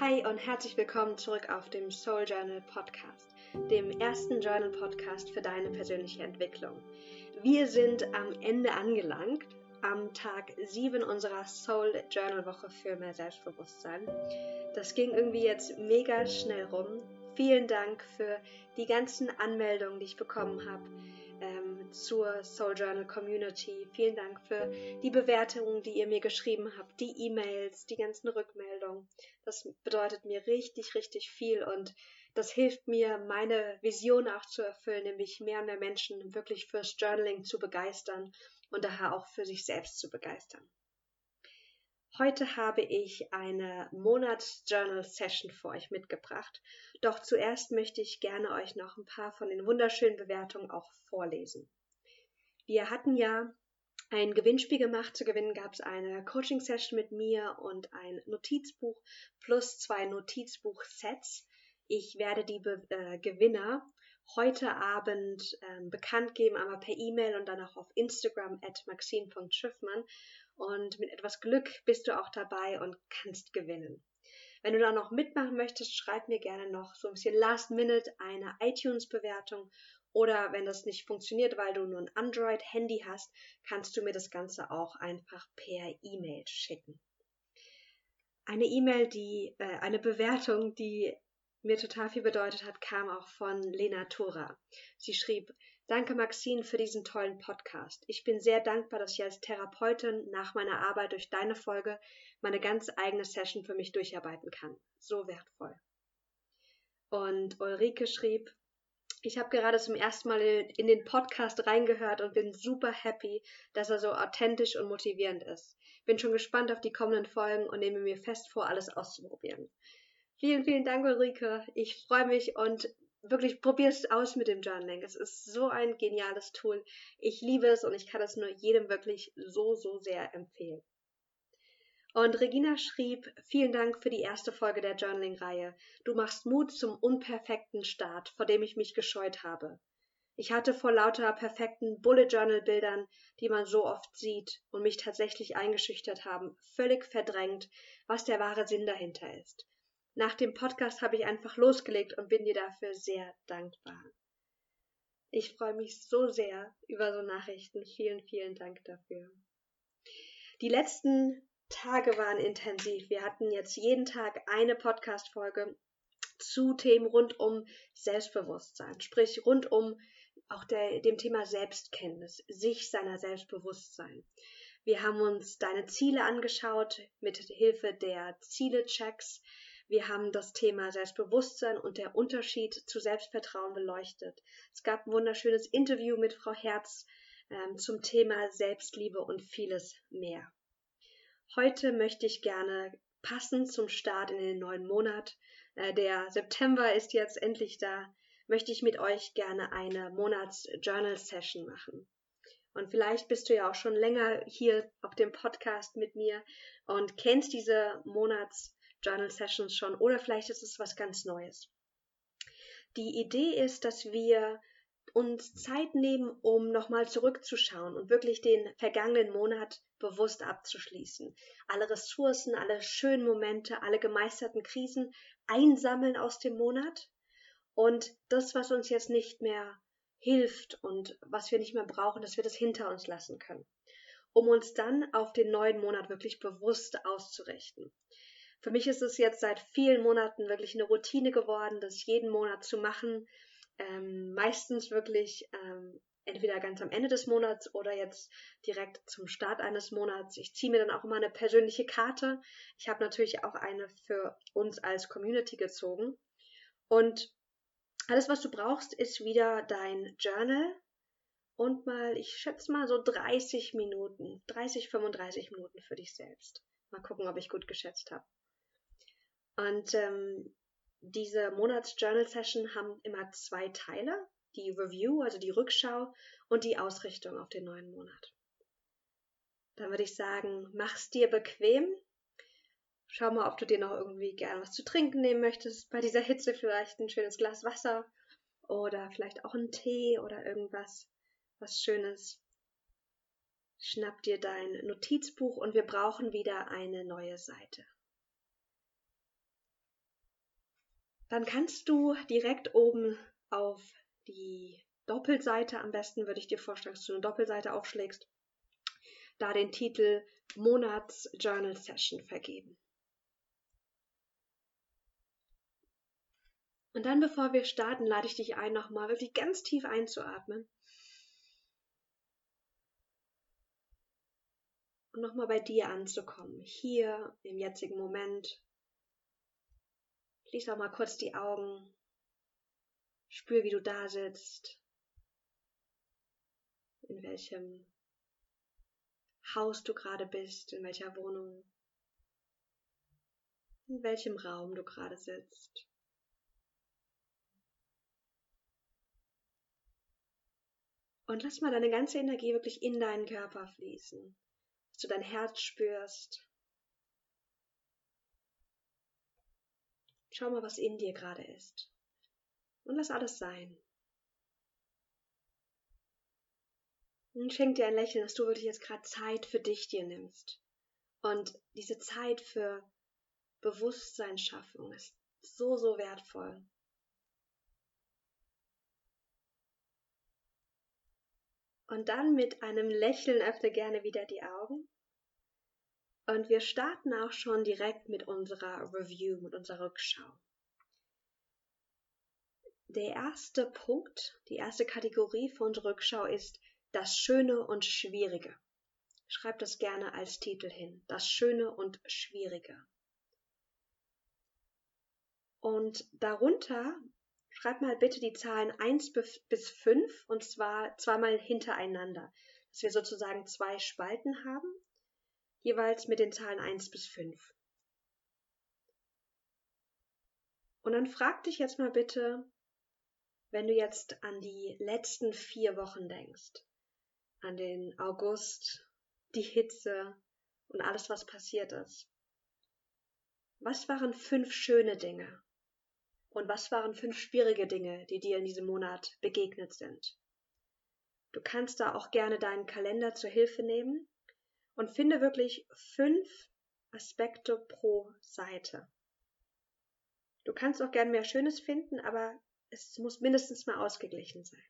Hi und herzlich willkommen zurück auf dem Soul Journal Podcast, dem ersten Journal Podcast für deine persönliche Entwicklung. Wir sind am Ende angelangt, am Tag 7 unserer Soul Journal Woche für mehr Selbstbewusstsein. Das ging irgendwie jetzt mega schnell rum. Vielen Dank für die ganzen Anmeldungen, die ich bekommen habe zur Soul Journal Community. Vielen Dank für die Bewertungen, die ihr mir geschrieben habt, die E-Mails, die ganzen Rückmeldungen. Das bedeutet mir richtig, richtig viel und das hilft mir, meine Vision auch zu erfüllen, nämlich mehr und mehr Menschen wirklich fürs Journaling zu begeistern und daher auch für sich selbst zu begeistern. Heute habe ich eine Monats-Journal-Session für euch mitgebracht. Doch zuerst möchte ich gerne euch noch ein paar von den wunderschönen Bewertungen auch vorlesen. Wir hatten ja ein Gewinnspiel gemacht. Zu gewinnen gab es eine Coaching-Session mit mir und ein Notizbuch plus zwei Notizbuch-Sets. Ich werde die Be äh, Gewinner heute Abend ähm, bekannt geben, einmal per E-Mail und dann auch auf Instagram at maxine.schiffmann. Und mit etwas Glück bist du auch dabei und kannst gewinnen. Wenn du da noch mitmachen möchtest, schreib mir gerne noch so ein bisschen Last Minute eine iTunes-Bewertung. Oder wenn das nicht funktioniert, weil du nur ein Android-Handy hast, kannst du mir das Ganze auch einfach per E-Mail schicken. Eine E-Mail, die, äh, eine Bewertung, die mir total viel bedeutet hat, kam auch von Lena Tora. Sie schrieb, Danke Maxine für diesen tollen Podcast. Ich bin sehr dankbar, dass ich als Therapeutin nach meiner Arbeit durch deine Folge meine ganz eigene Session für mich durcharbeiten kann. So wertvoll. Und Ulrike schrieb, ich habe gerade zum ersten Mal in den Podcast reingehört und bin super happy, dass er so authentisch und motivierend ist. Bin schon gespannt auf die kommenden Folgen und nehme mir fest vor, alles auszuprobieren. Vielen, vielen Dank, Ulrike. Ich freue mich und wirklich probier es aus mit dem Journaling. Es ist so ein geniales Tool. Ich liebe es und ich kann es nur jedem wirklich so, so sehr empfehlen. Und Regina schrieb, vielen Dank für die erste Folge der Journaling-Reihe. Du machst Mut zum unperfekten Start, vor dem ich mich gescheut habe. Ich hatte vor lauter perfekten Bullet Journal Bildern, die man so oft sieht und mich tatsächlich eingeschüchtert haben, völlig verdrängt, was der wahre Sinn dahinter ist. Nach dem Podcast habe ich einfach losgelegt und bin dir dafür sehr dankbar. Ich freue mich so sehr über so Nachrichten. Vielen, vielen Dank dafür. Die letzten Tage waren intensiv. Wir hatten jetzt jeden Tag eine Podcast-Folge zu Themen rund um Selbstbewusstsein, sprich rund um auch der, dem Thema Selbstkenntnis, sich seiner Selbstbewusstsein. Wir haben uns deine Ziele angeschaut mit Hilfe der Ziele-Checks. Wir haben das Thema Selbstbewusstsein und der Unterschied zu Selbstvertrauen beleuchtet. Es gab ein wunderschönes Interview mit Frau Herz ähm, zum Thema Selbstliebe und vieles mehr. Heute möchte ich gerne passend zum Start in den neuen Monat, äh, der September ist jetzt endlich da, möchte ich mit euch gerne eine Monats-Journal-Session machen. Und vielleicht bist du ja auch schon länger hier auf dem Podcast mit mir und kennst diese Monats Journal Sessions schon oder vielleicht ist es was ganz Neues. Die Idee ist, dass wir uns Zeit nehmen, um nochmal zurückzuschauen und wirklich den vergangenen Monat bewusst abzuschließen. Alle Ressourcen, alle schönen Momente, alle gemeisterten Krisen einsammeln aus dem Monat und das, was uns jetzt nicht mehr hilft und was wir nicht mehr brauchen, dass wir das hinter uns lassen können, um uns dann auf den neuen Monat wirklich bewusst auszurichten. Für mich ist es jetzt seit vielen Monaten wirklich eine Routine geworden, das jeden Monat zu machen. Ähm, meistens wirklich ähm, entweder ganz am Ende des Monats oder jetzt direkt zum Start eines Monats. Ich ziehe mir dann auch immer eine persönliche Karte. Ich habe natürlich auch eine für uns als Community gezogen. Und alles, was du brauchst, ist wieder dein Journal und mal, ich schätze mal so 30 Minuten, 30, 35 Minuten für dich selbst. Mal gucken, ob ich gut geschätzt habe. Und ähm, diese Monats-Journal-Session haben immer zwei Teile. Die Review, also die Rückschau und die Ausrichtung auf den neuen Monat. Dann würde ich sagen, mach's dir bequem. Schau mal, ob du dir noch irgendwie gern was zu trinken nehmen möchtest. Bei dieser Hitze vielleicht ein schönes Glas Wasser oder vielleicht auch einen Tee oder irgendwas, was Schönes. Schnapp dir dein Notizbuch und wir brauchen wieder eine neue Seite. Dann kannst du direkt oben auf die Doppelseite, am besten würde ich dir vorschlagen, dass du eine Doppelseite aufschlägst, da den Titel Monats Journal Session vergeben. Und dann, bevor wir starten, lade ich dich ein, nochmal wirklich ganz tief einzuatmen. Und nochmal bei dir anzukommen, hier im jetzigen Moment. Schließ auch mal kurz die Augen. Spür, wie du da sitzt. In welchem Haus du gerade bist, in welcher Wohnung, in welchem Raum du gerade sitzt. Und lass mal deine ganze Energie wirklich in deinen Körper fließen, dass du dein Herz spürst. Schau mal, was in dir gerade ist. Und lass alles sein. Und schenk dir ein Lächeln, dass du wirklich jetzt gerade Zeit für dich dir nimmst. Und diese Zeit für Bewusstseinsschaffung ist so, so wertvoll. Und dann mit einem Lächeln öffne gerne wieder die Augen. Und wir starten auch schon direkt mit unserer Review, mit unserer Rückschau. Der erste Punkt, die erste Kategorie für unsere Rückschau ist das Schöne und Schwierige. Schreib das gerne als Titel hin. Das Schöne und Schwierige. Und darunter schreib mal bitte die Zahlen 1 bis 5 und zwar zweimal hintereinander, dass wir sozusagen zwei Spalten haben, jeweils mit den Zahlen 1 bis 5. Und dann frag dich jetzt mal bitte, wenn du jetzt an die letzten vier Wochen denkst, an den August, die Hitze und alles, was passiert ist. Was waren fünf schöne Dinge? Und was waren fünf schwierige Dinge, die dir in diesem Monat begegnet sind? Du kannst da auch gerne deinen Kalender zur Hilfe nehmen und finde wirklich fünf Aspekte pro Seite. Du kannst auch gerne mehr Schönes finden, aber es muss mindestens mal ausgeglichen sein.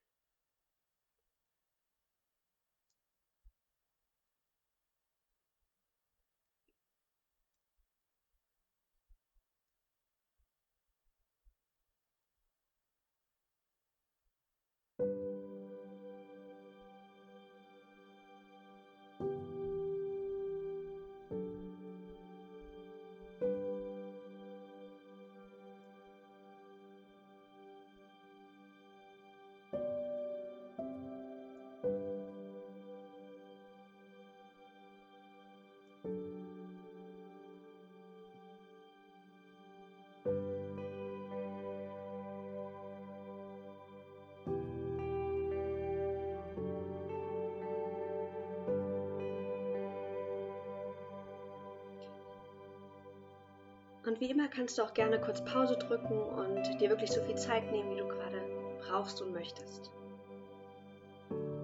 Und wie immer kannst du auch gerne kurz Pause drücken und dir wirklich so viel Zeit nehmen, wie du gerade brauchst und möchtest.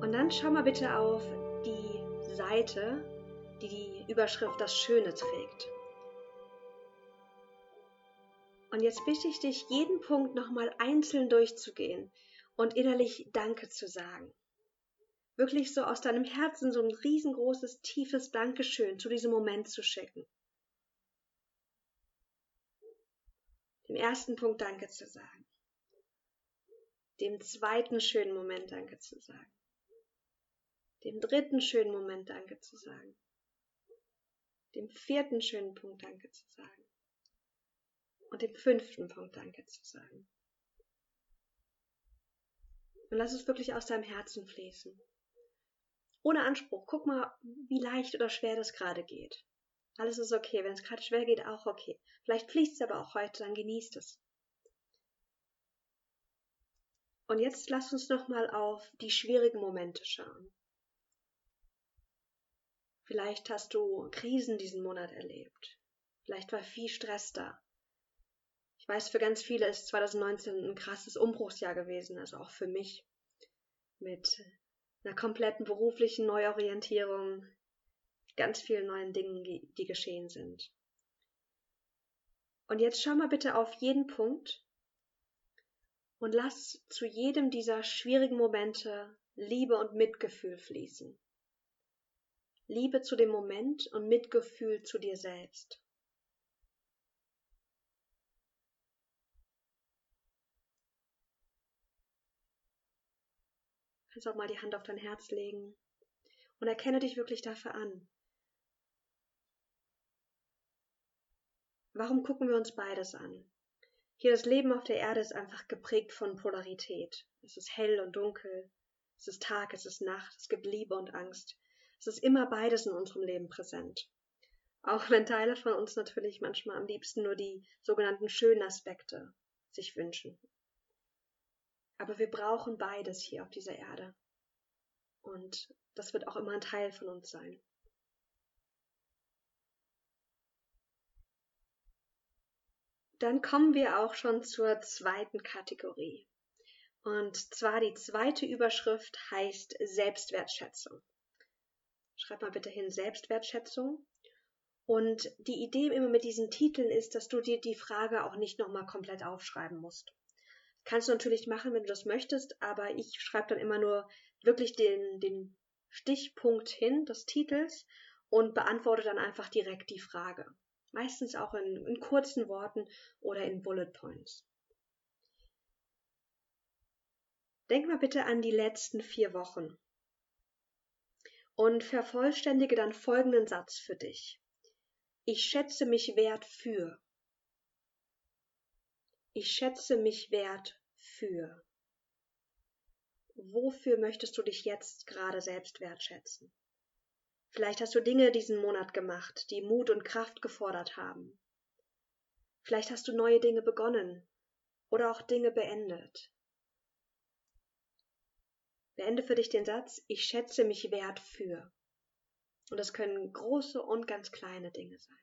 Und dann schau mal bitte auf die Seite, die die Überschrift Das Schöne trägt. Und jetzt bitte ich dich, jeden Punkt nochmal einzeln durchzugehen und innerlich Danke zu sagen. Wirklich so aus deinem Herzen so ein riesengroßes, tiefes Dankeschön zu diesem Moment zu schicken. Dem ersten Punkt Danke zu sagen, dem zweiten schönen Moment Danke zu sagen, dem dritten schönen Moment Danke zu sagen, dem vierten schönen Punkt Danke zu sagen und dem fünften Punkt Danke zu sagen. Und lass es wirklich aus deinem Herzen fließen. Ohne Anspruch. Guck mal, wie leicht oder schwer das gerade geht. Alles ist okay. Wenn es gerade schwer geht, auch okay. Vielleicht fließt es aber auch heute, dann genießt es. Und jetzt lass uns nochmal auf die schwierigen Momente schauen. Vielleicht hast du Krisen diesen Monat erlebt. Vielleicht war viel Stress da. Ich weiß, für ganz viele ist 2019 ein krasses Umbruchsjahr gewesen, also auch für mich. Mit einer kompletten beruflichen Neuorientierung, ganz vielen neuen Dingen, die geschehen sind. Und jetzt schau mal bitte auf jeden Punkt Und lass zu jedem dieser schwierigen Momente Liebe und Mitgefühl fließen. Liebe zu dem Moment und Mitgefühl zu dir selbst. Kannst auch mal die Hand auf dein Herz legen und erkenne dich wirklich dafür an. Warum gucken wir uns beides an? Hier das Leben auf der Erde ist einfach geprägt von Polarität. Es ist hell und dunkel, es ist Tag, es ist Nacht, es gibt Liebe und Angst. Es ist immer beides in unserem Leben präsent. Auch wenn Teile von uns natürlich manchmal am liebsten nur die sogenannten schönen Aspekte sich wünschen. Aber wir brauchen beides hier auf dieser Erde. Und das wird auch immer ein Teil von uns sein. Dann kommen wir auch schon zur zweiten Kategorie. Und zwar die zweite Überschrift heißt Selbstwertschätzung. Schreib mal bitte hin Selbstwertschätzung. Und die Idee immer mit diesen Titeln ist, dass du dir die Frage auch nicht nochmal komplett aufschreiben musst. Kannst du natürlich machen, wenn du das möchtest, aber ich schreibe dann immer nur wirklich den, den Stichpunkt hin des Titels und beantworte dann einfach direkt die Frage meistens auch in, in kurzen Worten oder in Bullet Points. Denk mal bitte an die letzten vier Wochen und vervollständige dann folgenden Satz für dich. Ich schätze mich wert für. Ich schätze mich wert für. Wofür möchtest du dich jetzt gerade selbst wertschätzen? Vielleicht hast du Dinge diesen Monat gemacht, die Mut und Kraft gefordert haben. Vielleicht hast du neue Dinge begonnen oder auch Dinge beendet. Beende für dich den Satz, ich schätze mich wert für. Und das können große und ganz kleine Dinge sein.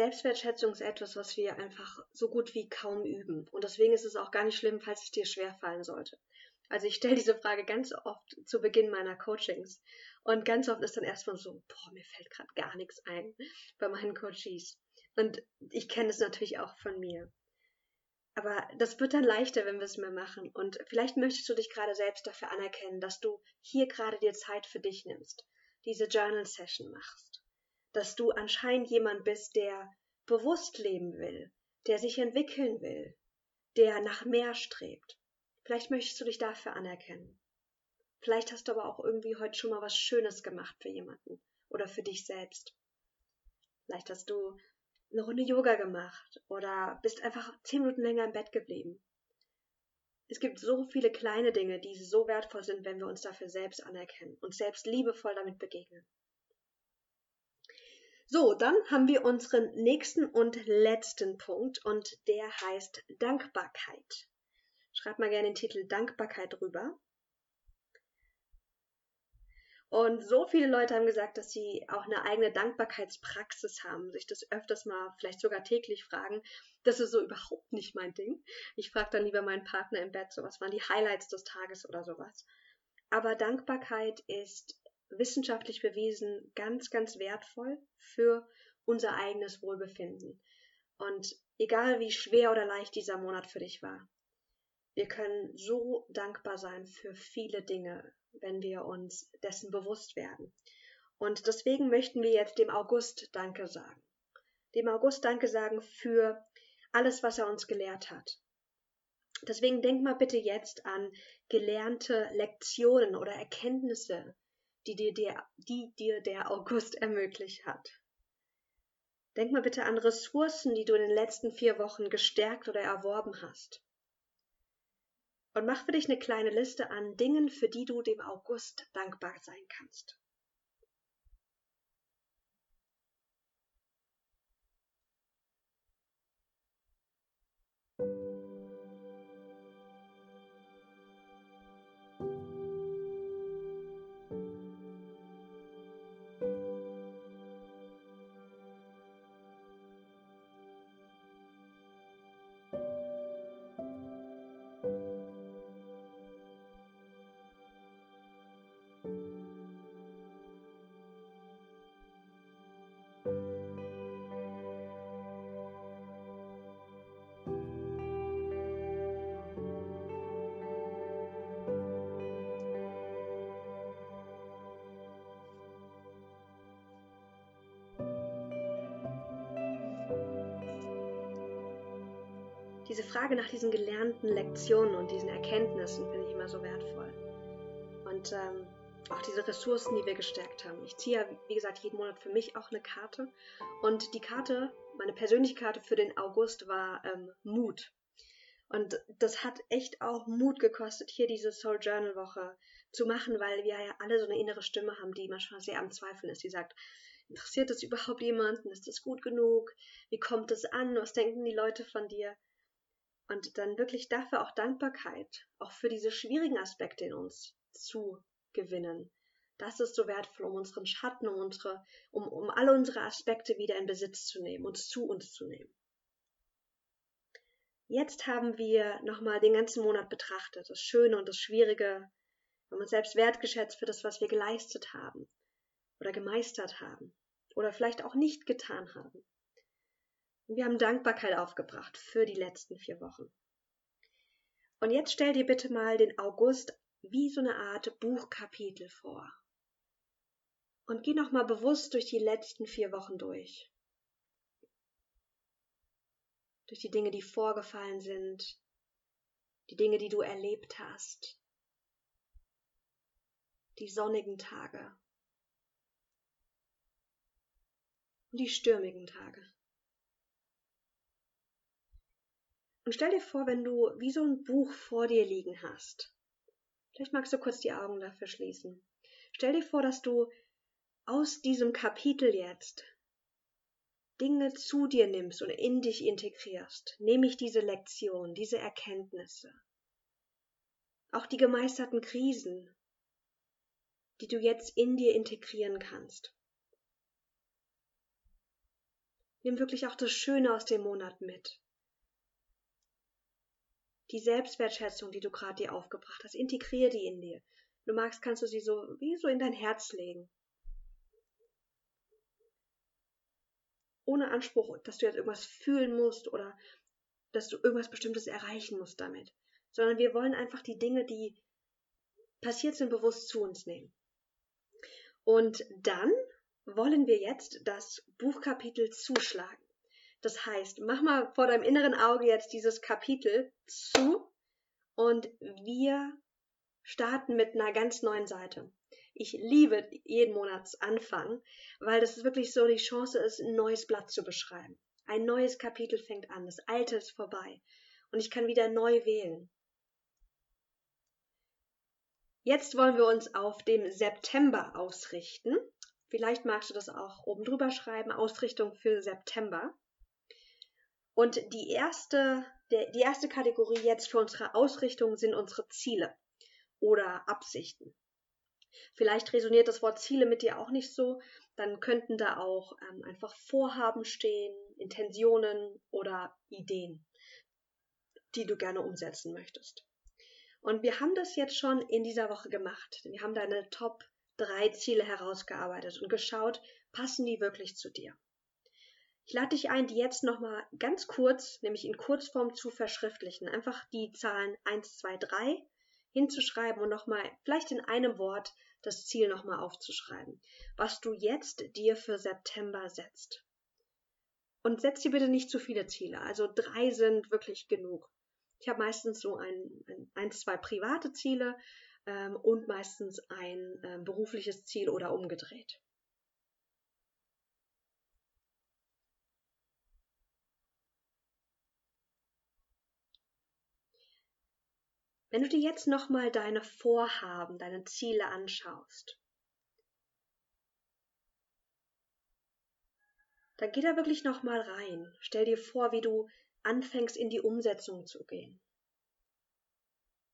Selbstwertschätzung ist etwas, was wir einfach so gut wie kaum üben. Und deswegen ist es auch gar nicht schlimm, falls es dir schwer fallen sollte. Also ich stelle diese Frage ganz oft zu Beginn meiner Coachings. Und ganz oft ist dann erstmal so, boah, mir fällt gerade gar nichts ein bei meinen Coaches. Und ich kenne es natürlich auch von mir. Aber das wird dann leichter, wenn wir es mehr machen. Und vielleicht möchtest du dich gerade selbst dafür anerkennen, dass du hier gerade dir Zeit für dich nimmst, diese Journal Session machst dass du anscheinend jemand bist, der bewusst leben will, der sich entwickeln will, der nach mehr strebt. Vielleicht möchtest du dich dafür anerkennen. Vielleicht hast du aber auch irgendwie heute schon mal was Schönes gemacht für jemanden oder für dich selbst. Vielleicht hast du eine Runde Yoga gemacht oder bist einfach zehn Minuten länger im Bett geblieben. Es gibt so viele kleine Dinge, die so wertvoll sind, wenn wir uns dafür selbst anerkennen und selbst liebevoll damit begegnen. So, dann haben wir unseren nächsten und letzten Punkt und der heißt Dankbarkeit. Schreib mal gerne den Titel Dankbarkeit drüber. Und so viele Leute haben gesagt, dass sie auch eine eigene Dankbarkeitspraxis haben, sich das öfters mal, vielleicht sogar täglich fragen. Das ist so überhaupt nicht mein Ding. Ich frage dann lieber meinen Partner im Bett, so was waren die Highlights des Tages oder sowas. Aber Dankbarkeit ist wissenschaftlich bewiesen ganz, ganz wertvoll für unser eigenes Wohlbefinden. Und egal wie schwer oder leicht dieser Monat für dich war, Wir können so dankbar sein für viele Dinge, wenn wir uns dessen bewusst werden. Und deswegen möchten wir jetzt dem August Danke sagen. Dem August Danke sagen für alles, was er uns gelehrt hat. Deswegen denk mal bitte jetzt an gelernte Lektionen oder Erkenntnisse, die dir, der, die dir der August ermöglicht hat. Denk mal bitte an Ressourcen, die du in den letzten vier Wochen gestärkt oder erworben hast. Und mach für dich eine kleine Liste an Dingen, für die du dem August dankbar sein kannst. diese Frage nach diesen gelernten Lektionen und diesen Erkenntnissen finde ich immer so wertvoll. Und ähm, auch diese Ressourcen, die wir gestärkt haben. Ich ziehe ja, wie gesagt, jeden Monat für mich auch eine Karte. Und die Karte, meine persönliche Karte für den August war ähm, Mut. Und das hat echt auch Mut gekostet, hier diese Soul Journal Woche zu machen, weil wir ja alle so eine innere Stimme haben, die manchmal sehr am Zweifeln ist. Die sagt, interessiert das überhaupt jemanden? Ist das gut genug? Wie kommt es an? Was denken die Leute von dir? Und dann wirklich dafür auch Dankbarkeit, auch für diese schwierigen Aspekte in uns zu gewinnen. Das ist so wertvoll, um unseren Schatten, um unsere, um, um alle unsere Aspekte wieder in Besitz zu nehmen, uns zu uns zu nehmen. Jetzt haben wir nochmal den ganzen Monat betrachtet, das Schöne und das Schwierige, wir haben uns selbst wertgeschätzt für das, was wir geleistet haben oder gemeistert haben oder vielleicht auch nicht getan haben. Wir haben Dankbarkeit aufgebracht für die letzten vier Wochen. Und jetzt stell dir bitte mal den August wie so eine Art Buchkapitel vor. Und geh nochmal bewusst durch die letzten vier Wochen durch. Durch die Dinge, die vorgefallen sind, die Dinge, die du erlebt hast, die sonnigen Tage und die stürmigen Tage. Und stell dir vor, wenn du wie so ein Buch vor dir liegen hast. Vielleicht magst du kurz die Augen dafür schließen. Stell dir vor, dass du aus diesem Kapitel jetzt Dinge zu dir nimmst und in dich integrierst, nämlich diese Lektion, diese Erkenntnisse, auch die gemeisterten Krisen, die du jetzt in dir integrieren kannst. Nimm wirklich auch das Schöne aus dem Monat mit die Selbstwertschätzung, die du gerade dir aufgebracht hast, integrier die in dir. Du magst, kannst du sie so wie so in dein Herz legen. Ohne Anspruch, dass du jetzt irgendwas fühlen musst oder dass du irgendwas Bestimmtes erreichen musst damit. Sondern wir wollen einfach die Dinge, die passiert sind, bewusst zu uns nehmen. Und dann wollen wir jetzt das Buchkapitel zuschlagen. Das heißt, mach mal vor deinem inneren Auge jetzt dieses Kapitel zu und wir starten mit einer ganz neuen Seite. Ich liebe jeden Monatsanfang, weil das wirklich so die Chance ist, ein neues Blatt zu beschreiben. Ein neues Kapitel fängt an, das alte ist vorbei und ich kann wieder neu wählen. Jetzt wollen wir uns auf dem September ausrichten. Vielleicht magst du das auch oben drüber schreiben, Ausrichtung für September. Und die erste, die erste Kategorie jetzt für unsere Ausrichtung sind unsere Ziele oder Absichten. Vielleicht resoniert das Wort Ziele mit dir auch nicht so, dann könnten da auch ähm, einfach Vorhaben stehen, Intentionen oder Ideen, die du gerne umsetzen möchtest. Und wir haben das jetzt schon in dieser Woche gemacht. Wir haben deine Top drei Ziele herausgearbeitet und geschaut, passen die wirklich zu dir? Ich lade dich ein, die jetzt nochmal ganz kurz, nämlich in Kurzform zu verschriftlichen. Einfach die Zahlen 1, 2, 3 hinzuschreiben und nochmal vielleicht in einem Wort das Ziel nochmal aufzuschreiben, was du jetzt dir für September setzt. Und setz dir bitte nicht zu viele Ziele. Also drei sind wirklich genug. Ich habe meistens so ein, ein, ein, zwei private Ziele ähm, und meistens ein äh, berufliches Ziel oder umgedreht. Wenn du dir jetzt nochmal deine Vorhaben, deine Ziele anschaust, dann geh da wirklich nochmal rein. Stell dir vor, wie du anfängst, in die Umsetzung zu gehen.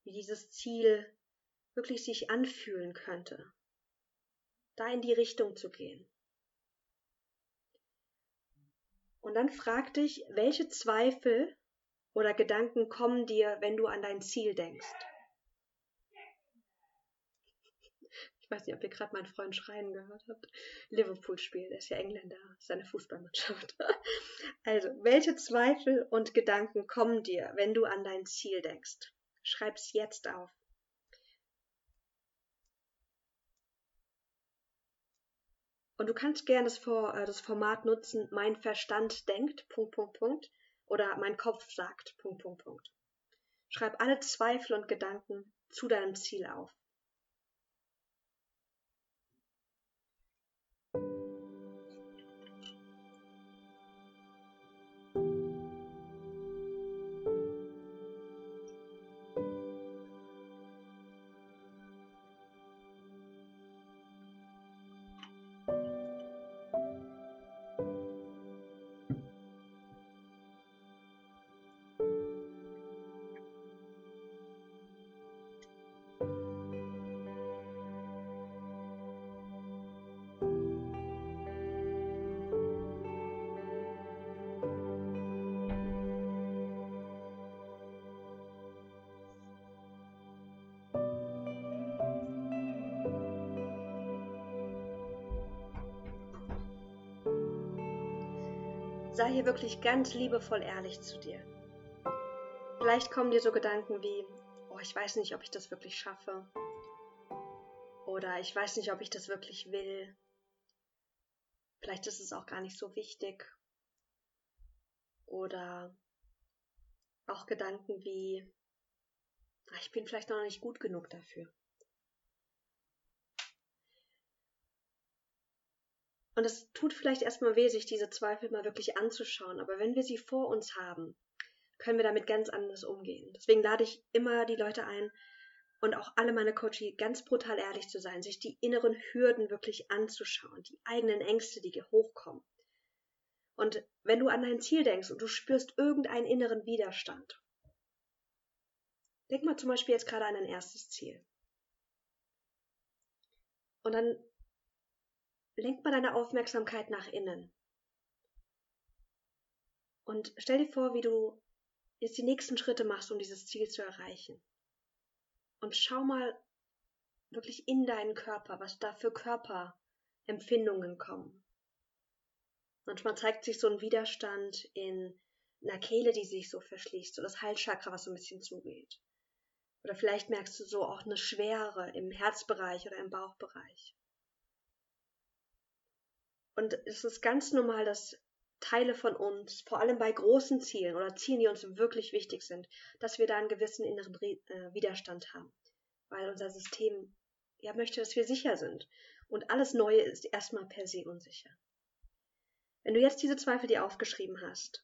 Wie dieses Ziel wirklich sich anfühlen könnte. Da in die Richtung zu gehen. Und dann frag dich, welche Zweifel oder Gedanken kommen dir, wenn du an dein Ziel denkst? Ich weiß nicht, ob ihr gerade meinen Freund schreien gehört habt. Liverpool spielt, er ist ja Engländer, seine Fußballmannschaft. Also, welche Zweifel und Gedanken kommen dir, wenn du an dein Ziel denkst? Schreib's jetzt auf. Und du kannst gerne das, äh, das Format nutzen, mein Verstand denkt, Punkt, Punkt, Punkt oder mein Kopf sagt. Punkt, Punkt, Punkt. Schreib alle Zweifel und Gedanken zu deinem Ziel auf. Sei hier wirklich ganz liebevoll ehrlich zu dir. Vielleicht kommen dir so Gedanken wie, oh, ich weiß nicht, ob ich das wirklich schaffe. Oder ich weiß nicht, ob ich das wirklich will. Vielleicht ist es auch gar nicht so wichtig. Oder auch Gedanken wie, ah, ich bin vielleicht noch nicht gut genug dafür. Und es tut vielleicht erstmal weh, sich diese Zweifel mal wirklich anzuschauen. Aber wenn wir sie vor uns haben, können wir damit ganz anders umgehen. Deswegen lade ich immer die Leute ein und auch alle meine Coaches ganz brutal ehrlich zu sein, sich die inneren Hürden wirklich anzuschauen, die eigenen Ängste, die hochkommen. Und wenn du an dein Ziel denkst und du spürst irgendeinen inneren Widerstand, denk mal zum Beispiel jetzt gerade an dein erstes Ziel. Und dann lenk mal deine Aufmerksamkeit nach innen. Und stell dir vor, wie du jetzt die nächsten Schritte machst, um dieses Ziel zu erreichen. Und schau mal wirklich in deinen Körper, was da für Körperempfindungen kommen. Manchmal zeigt sich so ein Widerstand in einer Kehle, die sich so verschließt, so das Halschakra, was so ein bisschen zugeht. Oder vielleicht merkst du so auch eine Schwere im Herzbereich oder im Bauchbereich. Und es ist ganz normal, dass Teile von uns, vor allem bei großen Zielen oder Zielen, die uns wirklich wichtig sind, dass wir da einen gewissen inneren äh, Widerstand haben. Weil unser System ja möchte, dass wir sicher sind. Und alles Neue ist erstmal per se unsicher. Wenn du jetzt diese Zweifel dir aufgeschrieben hast,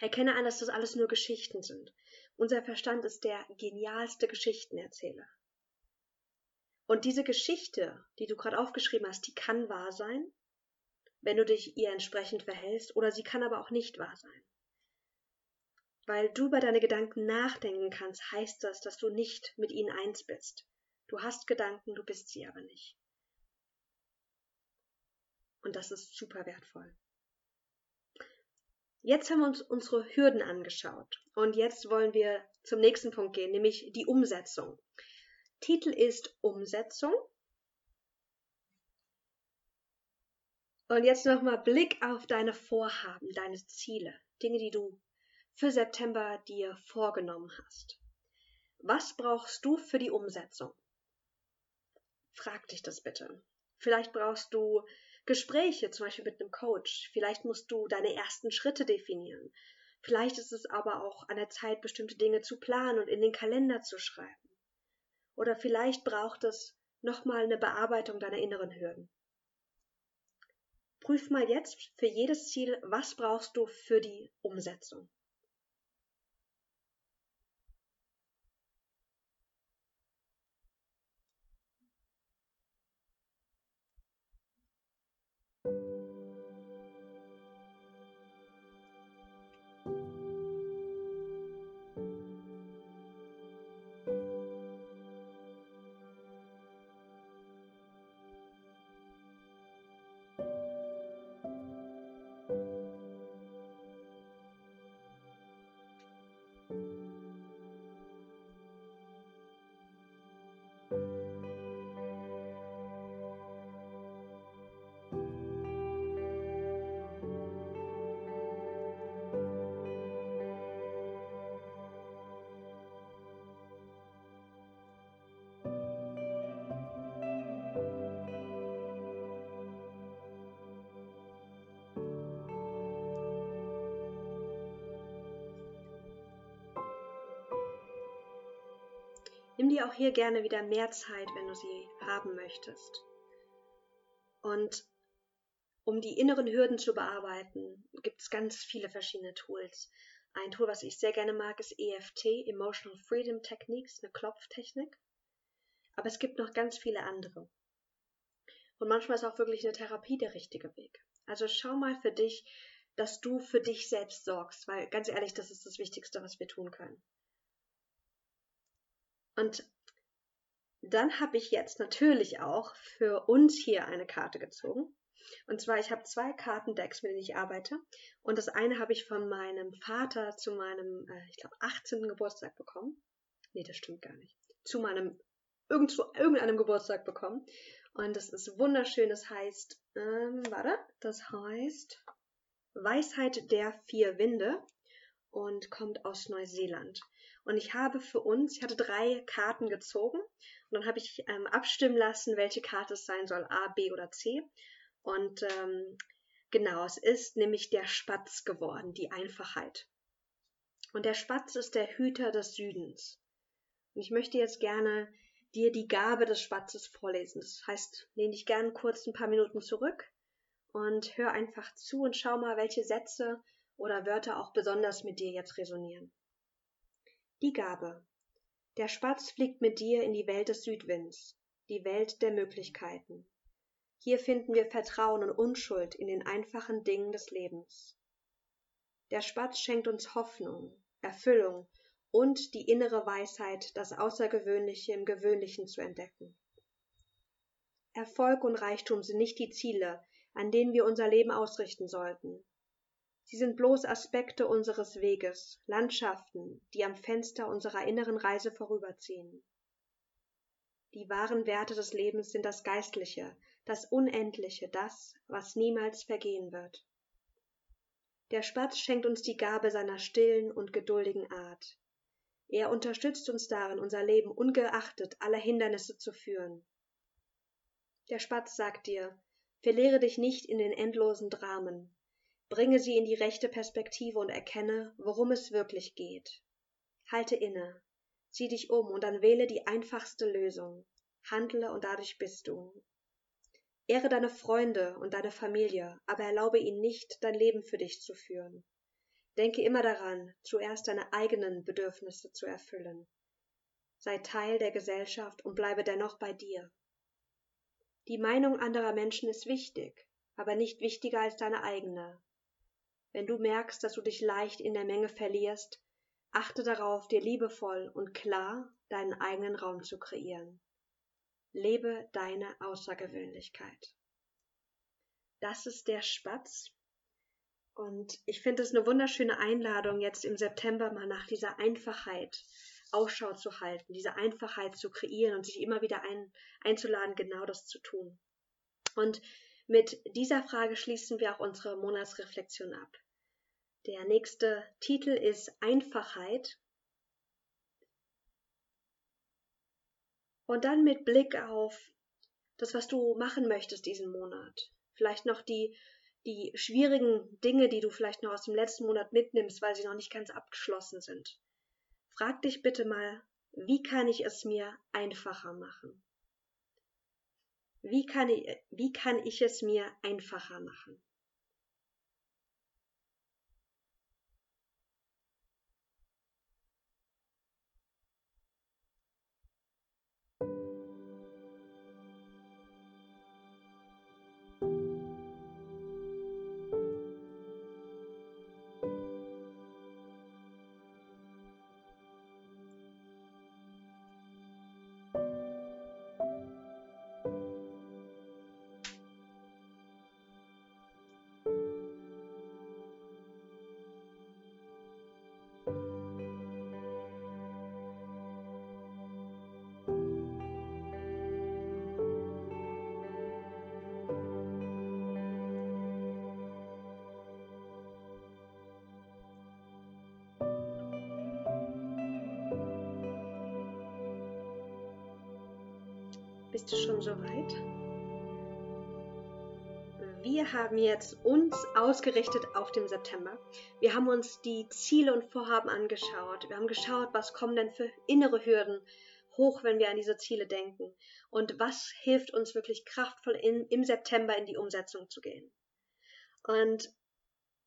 erkenne an, dass das alles nur Geschichten sind. Unser Verstand ist der genialste Geschichtenerzähler. Und diese Geschichte, die du gerade aufgeschrieben hast, die kann wahr sein wenn du dich ihr entsprechend verhältst, oder sie kann aber auch nicht wahr sein. Weil du über deine Gedanken nachdenken kannst, heißt das, dass du nicht mit ihnen eins bist. Du hast Gedanken, du bist sie aber nicht. Und das ist super wertvoll. Jetzt haben wir uns unsere Hürden angeschaut und jetzt wollen wir zum nächsten Punkt gehen, nämlich die Umsetzung. Titel ist Umsetzung Und jetzt nochmal Blick auf deine Vorhaben, deine Ziele, Dinge, die du für September dir vorgenommen hast. Was brauchst du für die Umsetzung? Frag dich das bitte. Vielleicht brauchst du Gespräche, zum Beispiel mit einem Coach. Vielleicht musst du deine ersten Schritte definieren. Vielleicht ist es aber auch an der Zeit, bestimmte Dinge zu planen und in den Kalender zu schreiben. Oder vielleicht braucht es nochmal eine Bearbeitung deiner inneren Hürden. Prüf mal jetzt für jedes Ziel, was brauchst du für die Umsetzung. Nimm dir auch hier gerne wieder mehr Zeit, wenn du sie haben möchtest. Und um die inneren Hürden zu bearbeiten, gibt es ganz viele verschiedene Tools. Ein Tool, was ich sehr gerne mag, ist EFT, Emotional Freedom Techniques, eine Klopftechnik. Aber es gibt noch ganz viele andere. Und manchmal ist auch wirklich eine Therapie der richtige Weg. Also schau mal für dich, dass du für dich selbst sorgst, weil ganz ehrlich, das ist das Wichtigste, was wir tun können. Und dann habe ich jetzt natürlich auch für uns hier eine Karte gezogen. Und zwar, ich habe zwei Kartendecks, mit denen ich arbeite. Und das eine habe ich von meinem Vater zu meinem, äh, ich glaube, 18. Geburtstag bekommen. Nee, das stimmt gar nicht. Zu meinem, irgendwo, irgendeinem Geburtstag bekommen. Und das ist wunderschön. Das heißt, ähm, warte, das heißt Weisheit der vier Winde und kommt aus Neuseeland. Und ich habe für uns, ich hatte drei Karten gezogen und dann habe ich ähm, abstimmen lassen, welche Karte es sein soll, A, B oder C. Und ähm, genau, es ist nämlich der Spatz geworden, die Einfachheit. Und der Spatz ist der Hüter des Südens. Und ich möchte jetzt gerne dir die Gabe des Spatzes vorlesen. Das heißt, lehn dich gerne kurz ein paar Minuten zurück und hör einfach zu und schau mal, welche Sätze oder Wörter auch besonders mit dir jetzt resonieren. Die Gabe. Der Spatz fliegt mit dir in die Welt des Südwinds, die Welt der Möglichkeiten. Hier finden wir Vertrauen und Unschuld in den einfachen Dingen des Lebens. Der Spatz schenkt uns Hoffnung, Erfüllung und die innere Weisheit, das Außergewöhnliche im Gewöhnlichen zu entdecken. Erfolg und Reichtum sind nicht die Ziele, an denen wir unser Leben ausrichten sollten. Sie sind bloß Aspekte unseres Weges, Landschaften, die am Fenster unserer inneren Reise vorüberziehen. Die wahren Werte des Lebens sind das Geistliche, das Unendliche, das, was niemals vergehen wird. Der Spatz schenkt uns die Gabe seiner stillen und geduldigen Art. Er unterstützt uns darin, unser Leben ungeachtet aller Hindernisse zu führen. Der Spatz sagt dir, verliere dich nicht in den endlosen Dramen, Bringe sie in die rechte Perspektive und erkenne, worum es wirklich geht. Halte inne, sieh dich um und dann wähle die einfachste Lösung. Handle und dadurch bist du. Ehre deine Freunde und deine Familie, aber erlaube ihnen nicht, dein Leben für dich zu führen. Denke immer daran, zuerst deine eigenen Bedürfnisse zu erfüllen. Sei Teil der Gesellschaft und bleibe dennoch bei dir. Die Meinung anderer Menschen ist wichtig, aber nicht wichtiger als deine eigene. Wenn du merkst, dass du dich leicht in der Menge verlierst, achte darauf, dir liebevoll und klar deinen eigenen Raum zu kreieren. Lebe deine Außergewöhnlichkeit. Das ist der Spatz. Und ich finde es eine wunderschöne Einladung, jetzt im September mal nach dieser Einfachheit Ausschau zu halten, diese Einfachheit zu kreieren und sich immer wieder ein, einzuladen, genau das zu tun. Und Mit dieser Frage schließen wir auch unsere Monatsreflexion ab. Der nächste Titel ist Einfachheit. Und dann mit Blick auf das, was du machen möchtest diesen Monat. Vielleicht noch die, die schwierigen Dinge, die du vielleicht noch aus dem letzten Monat mitnimmst, weil sie noch nicht ganz abgeschlossen sind. Frag dich bitte mal, wie kann ich es mir einfacher machen? Wie kann ich, wie kann ich es mir einfacher machen? Bist du schon soweit? Wir haben jetzt uns ausgerichtet auf den September. Wir haben uns die Ziele und Vorhaben angeschaut. Wir haben geschaut, was kommen denn für innere Hürden hoch, wenn wir an diese Ziele denken. Und was hilft uns wirklich kraftvoll in, im September in die Umsetzung zu gehen. Und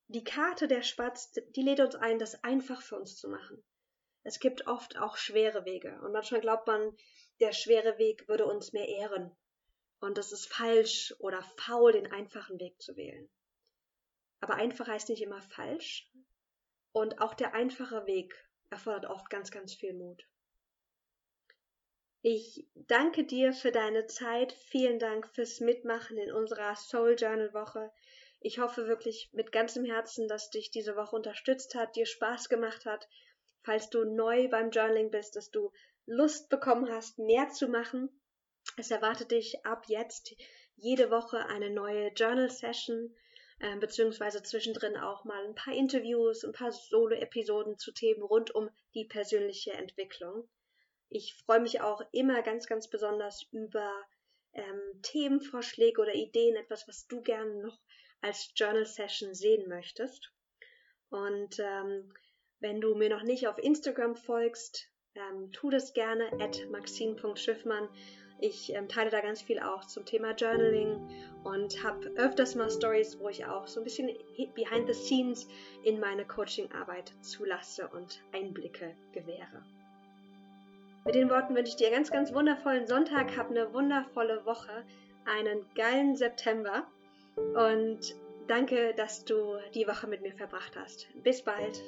die Karte der Spatz, die lädt uns ein, das einfach für uns zu machen. Es gibt oft auch schwere Wege. Und manchmal glaubt man, der schwere Weg würde uns mehr ehren. Und es ist falsch oder faul, den einfachen Weg zu wählen. Aber einfach heißt nicht immer falsch. Und auch der einfache Weg erfordert oft ganz, ganz viel Mut. Ich danke dir für deine Zeit. Vielen Dank fürs Mitmachen in unserer Soul Journal Woche. Ich hoffe wirklich mit ganzem Herzen, dass dich diese Woche unterstützt hat, dir Spaß gemacht hat. Falls du neu beim Journaling bist, dass du Lust bekommen hast, mehr zu machen. Es erwartet dich ab jetzt jede Woche eine neue Journal Session, äh, beziehungsweise zwischendrin auch mal ein paar Interviews, ein paar Solo-Episoden zu Themen rund um die persönliche Entwicklung. Ich freue mich auch immer ganz, ganz besonders über ähm, Themenvorschläge oder Ideen, etwas, was du gerne noch als Journal Session sehen möchtest. Und ähm, wenn du mir noch nicht auf Instagram folgst, ähm, tu das gerne at maxine.schiffmann. Ich ähm, teile da ganz viel auch zum Thema Journaling und habe öfters mal Stories, wo ich auch so ein bisschen behind the scenes in meine Coaching-Arbeit zulasse und Einblicke gewähre. Mit den Worten wünsche ich dir einen ganz, ganz wundervollen Sonntag, hab eine wundervolle Woche, einen geilen September und danke, dass du die Woche mit mir verbracht hast. Bis bald.